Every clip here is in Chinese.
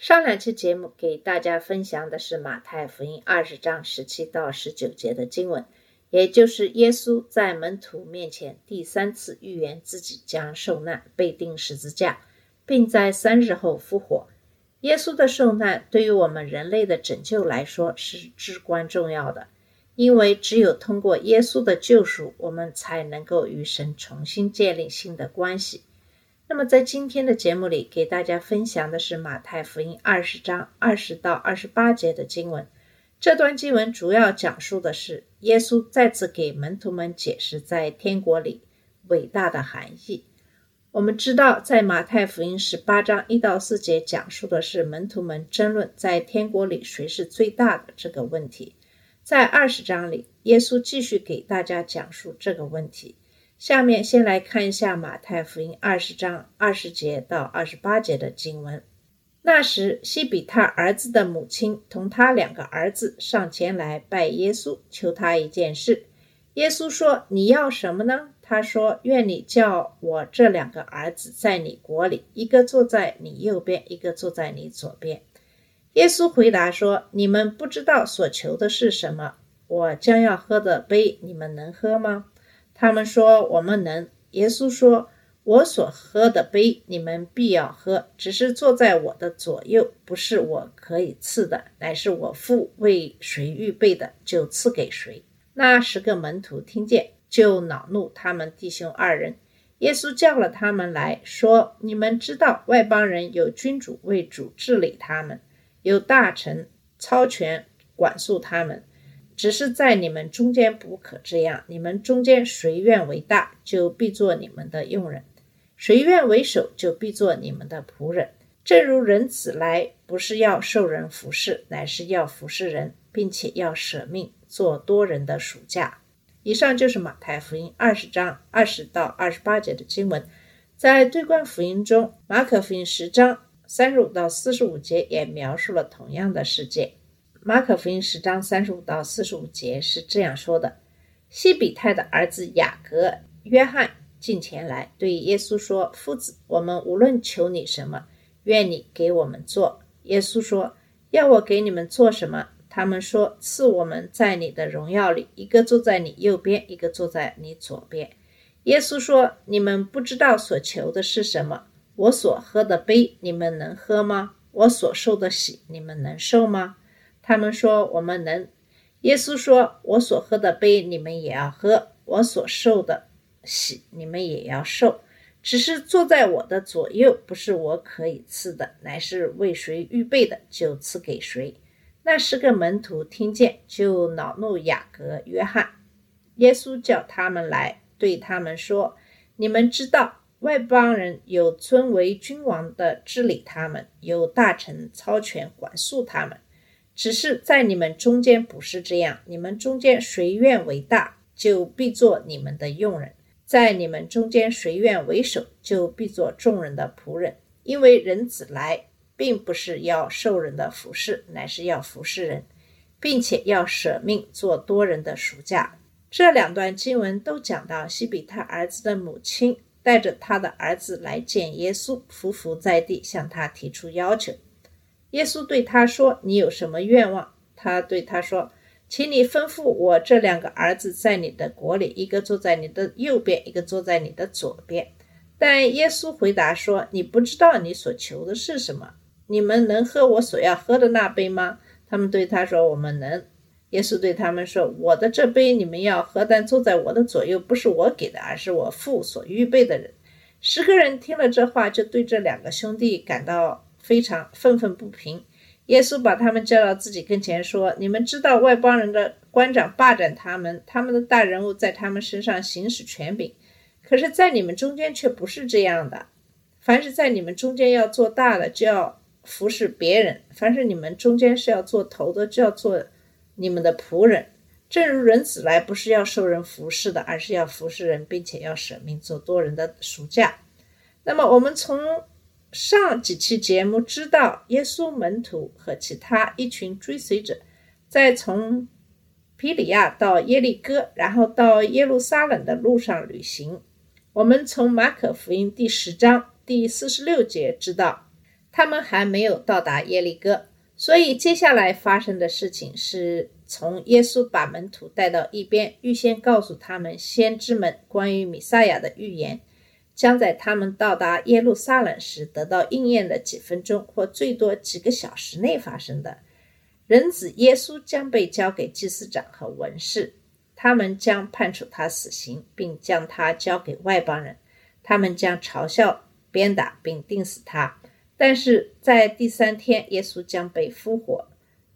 上两期节目给大家分享的是马太福音二十章十七到十九节的经文，也就是耶稣在门徒面前第三次预言自己将受难、被钉十字架，并在三日后复活。耶稣的受难对于我们人类的拯救来说是至关重要的，因为只有通过耶稣的救赎，我们才能够与神重新建立新的关系。那么，在今天的节目里，给大家分享的是马太福音二十章二十到二十八节的经文。这段经文主要讲述的是耶稣再次给门徒们解释在天国里伟大的含义。我们知道，在马太福音十八章一到四节讲述的是门徒们争论在天国里谁是最大的这个问题。在二十章里，耶稣继续给大家讲述这个问题。下面先来看一下马太福音二十章二十节到二十八节的经文。那时，西比他儿子的母亲同他两个儿子上前来拜耶稣，求他一件事。耶稣说：“你要什么呢？”他说：“愿你叫我这两个儿子在你国里，一个坐在你右边，一个坐在你左边。”耶稣回答说：“你们不知道所求的是什么。我将要喝的杯，你们能喝吗？”他们说：“我们能。”耶稣说：“我所喝的杯，你们必要喝；只是坐在我的左右，不是我可以赐的，乃是我父为谁预备的，就赐给谁。”那十个门徒听见，就恼怒他们弟兄二人。耶稣叫了他们来说：“你们知道，外邦人有君主为主治理他们，有大臣操权管束他们。”只是在你们中间不可这样。你们中间谁愿为大，就必做你们的用人；谁愿为首，就必做你们的仆人。正如人子来，不是要受人服侍，乃是要服侍人，并且要舍命做多人的赎价。以上就是马太福音二十章二十到二十八节的经文。在对观福音中，马可福音十章三十五到四十五节也描述了同样的事件。马可福音十章三十五到四十五节是这样说的：西比泰的儿子雅各、约翰进前来，对耶稣说：“夫子，我们无论求你什么，愿你给我们做。”耶稣说：“要我给你们做什么？”他们说：“赐我们在你的荣耀里，一个坐在你右边，一个坐在你左边。”耶稣说：“你们不知道所求的是什么。我所喝的杯，你们能喝吗？我所受的喜，你们能受吗？”他们说：“我们能。”耶稣说：“我所喝的杯，你们也要喝；我所受的喜，你们也要受。只是坐在我的左右，不是我可以赐的，乃是为谁预备的，就赐给谁。”那十个门徒听见，就恼怒雅各、约翰。耶稣叫他们来，对他们说：“你们知道，外邦人有尊为君王的治理他们，有大臣操权管束他们。”只是在你们中间不是这样，你们中间谁愿为大，就必做你们的用人；在你们中间谁愿为首，就必做众人的仆人。因为人子来，并不是要受人的服侍，乃是要服侍人，并且要舍命做多人的赎价。这两段经文都讲到西比他儿子的母亲带着他的儿子来见耶稣，匍匐在地向他提出要求。耶稣对他说：“你有什么愿望？”他对他说：“请你吩咐我这两个儿子在你的国里，一个坐在你的右边，一个坐在你的左边。”但耶稣回答说：“你不知道你所求的是什么。你们能喝我所要喝的那杯吗？”他们对他说：“我们能。”耶稣对他们说：“我的这杯你们要喝，但坐在我的左右，不是我给的，而是我父所预备的人。”十个人听了这话，就对这两个兄弟感到。非常愤愤不平。耶稣把他们叫到自己跟前，说：“你们知道外邦人的官长霸占他们，他们的大人物在他们身上行使权柄。可是，在你们中间却不是这样的。凡是在你们中间要做大的，就要服侍别人；凡是你们中间是要做头的，就要做你们的仆人。正如人子来不是要受人服侍的，而是要服侍人，并且要舍命做多人的赎价。那么，我们从上几期节目知道，耶稣门徒和其他一群追随者，在从皮里亚到耶利哥，然后到耶路撒冷的路上旅行。我们从马可福音第十章第四十六节知道，他们还没有到达耶利哥，所以接下来发生的事情是。从耶稣把门徒带到一边，预先告诉他们先知们关于弥赛亚的预言，将在他们到达耶路撒冷时得到应验的几分钟或最多几个小时内发生的。人子耶稣将被交给祭司长和文士，他们将判处他死刑，并将他交给外邦人，他们将嘲笑、鞭打并钉死他。但是在第三天，耶稣将被复活。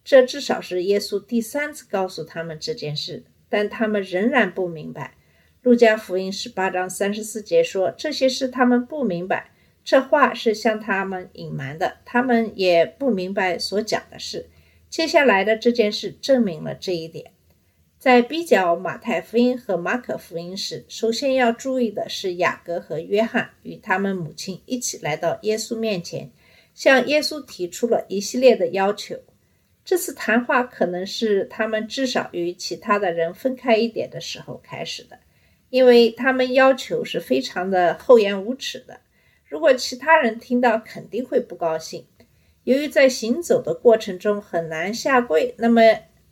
这至少是耶稣第三次告诉他们这件事，但他们仍然不明白。路加福音十八章三十四节说：“这些事他们不明白，这话是向他们隐瞒的，他们也不明白所讲的事。”接下来的这件事证明了这一点。在比较马太福音和马可福音时，首先要注意的是雅各和约翰与他们母亲一起来到耶稣面前，向耶稣提出了一系列的要求。这次谈话可能是他们至少与其他的人分开一点的时候开始的，因为他们要求是非常的厚颜无耻的。如果其他人听到，肯定会不高兴。由于在行走的过程中很难下跪，那么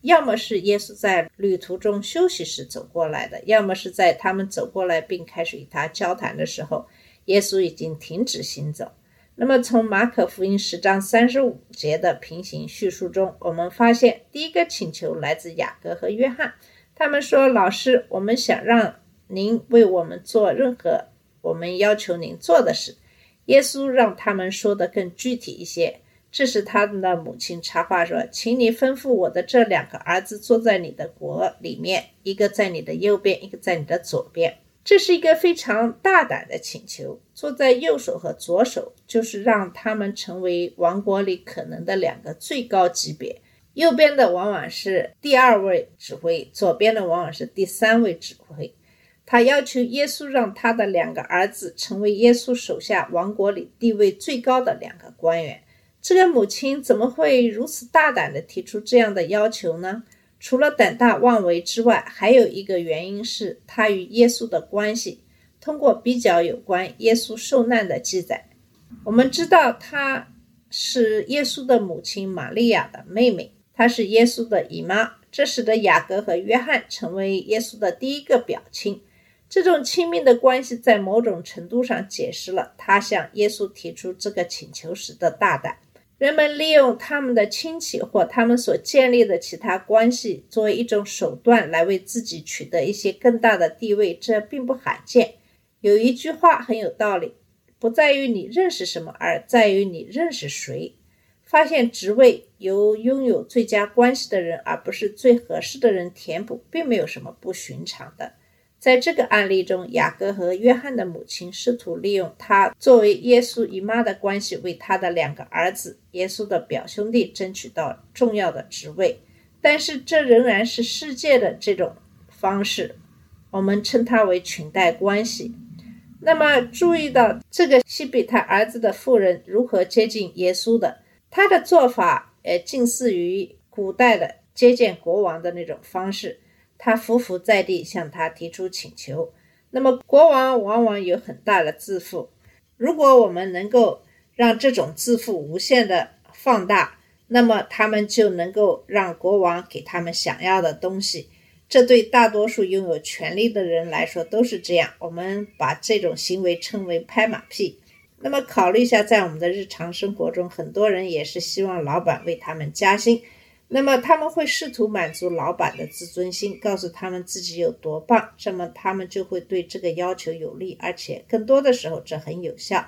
要么是耶稣在旅途中休息时走过来的，要么是在他们走过来并开始与他交谈的时候，耶稣已经停止行走。那么，从马可福音十章三十五节的平行叙述中，我们发现第一个请求来自雅各和约翰。他们说：“老师，我们想让您为我们做任何我们要求您做的事。”耶稣让他们说的更具体一些。这时，他的母亲插话说：“请你吩咐我的这两个儿子坐在你的国里面，一个在你的右边，一个在你的左边。”这是一个非常大胆的请求。坐在右手和左手，就是让他们成为王国里可能的两个最高级别。右边的往往是第二位指挥，左边的往往是第三位指挥。他要求耶稣让他的两个儿子成为耶稣手下王国里地位最高的两个官员。这个母亲怎么会如此大胆地提出这样的要求呢？除了胆大妄为之外，还有一个原因是他与耶稣的关系。通过比较有关耶稣受难的记载，我们知道她是耶稣的母亲玛利亚的妹妹，她是耶稣的姨妈，这使得雅各和约翰成为耶稣的第一个表亲。这种亲密的关系在某种程度上解释了他向耶稣提出这个请求时的大胆。人们利用他们的亲戚或他们所建立的其他关系作为一种手段来为自己取得一些更大的地位，这并不罕见。有一句话很有道理：不在于你认识什么，而在于你认识谁。发现职位由拥有最佳关系的人，而不是最合适的人填补，并没有什么不寻常的。在这个案例中，雅各和约翰的母亲试图利用他作为耶稣姨妈的关系，为他的两个儿子耶稣的表兄弟争取到重要的职位。但是，这仍然是世界的这种方式，我们称它为裙带关系。那么，注意到这个西比他儿子的妇人如何接近耶稣的？他的做法，呃，近似于古代的接见国王的那种方式。他匍匐在地，向他提出请求。那么，国王往往有很大的自负。如果我们能够让这种自负无限的放大，那么他们就能够让国王给他们想要的东西。这对大多数拥有权力的人来说都是这样。我们把这种行为称为拍马屁。那么，考虑一下，在我们的日常生活中，很多人也是希望老板为他们加薪。那么他们会试图满足老板的自尊心，告诉他们自己有多棒，这么他们就会对这个要求有利，而且更多的时候这很有效。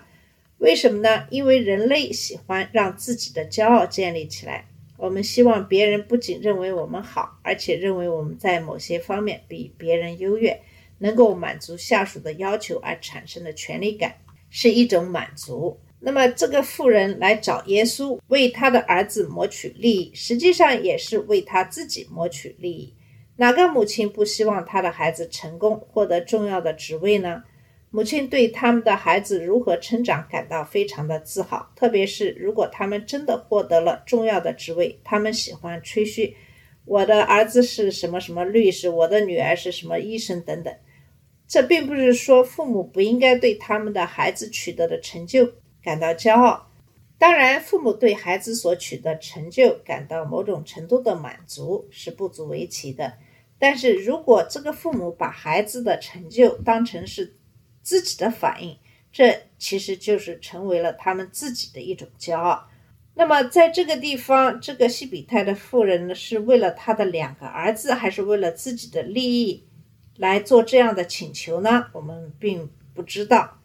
为什么呢？因为人类喜欢让自己的骄傲建立起来。我们希望别人不仅认为我们好，而且认为我们在某些方面比别人优越，能够满足下属的要求而产生的权利感是一种满足。那么这个妇人来找耶稣，为他的儿子谋取利益，实际上也是为他自己谋取利益。哪个母亲不希望他的孩子成功，获得重要的职位呢？母亲对他们的孩子如何成长感到非常的自豪，特别是如果他们真的获得了重要的职位，他们喜欢吹嘘：“我的儿子是什么什么律师，我的女儿是什么医生等等。”这并不是说父母不应该对他们的孩子取得的成就。感到骄傲，当然，父母对孩子所取得成就感到某种程度的满足是不足为奇的。但是如果这个父母把孩子的成就当成是自己的反应，这其实就是成为了他们自己的一种骄傲。那么，在这个地方，这个西比泰的妇人呢，是为了他的两个儿子，还是为了自己的利益来做这样的请求呢？我们并不知道。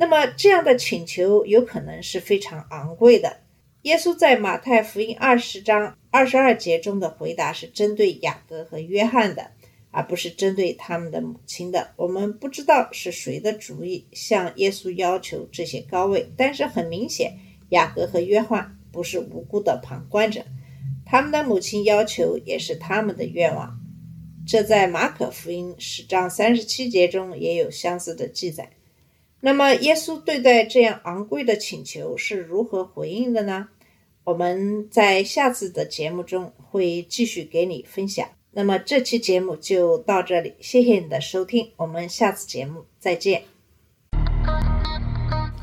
那么这样的请求有可能是非常昂贵的。耶稣在马太福音二十章二十二节中的回答是针对雅各和约翰的，而不是针对他们的母亲的。我们不知道是谁的主意向耶稣要求这些高位，但是很明显，雅各和约翰不是无辜的旁观者，他们的母亲要求也是他们的愿望。这在马可福音十章三十七节中也有相似的记载。那么，耶稣对待这样昂贵的请求是如何回应的呢？我们在下次的节目中会继续给你分享。那么，这期节目就到这里，谢谢你的收听，我们下次节目再见。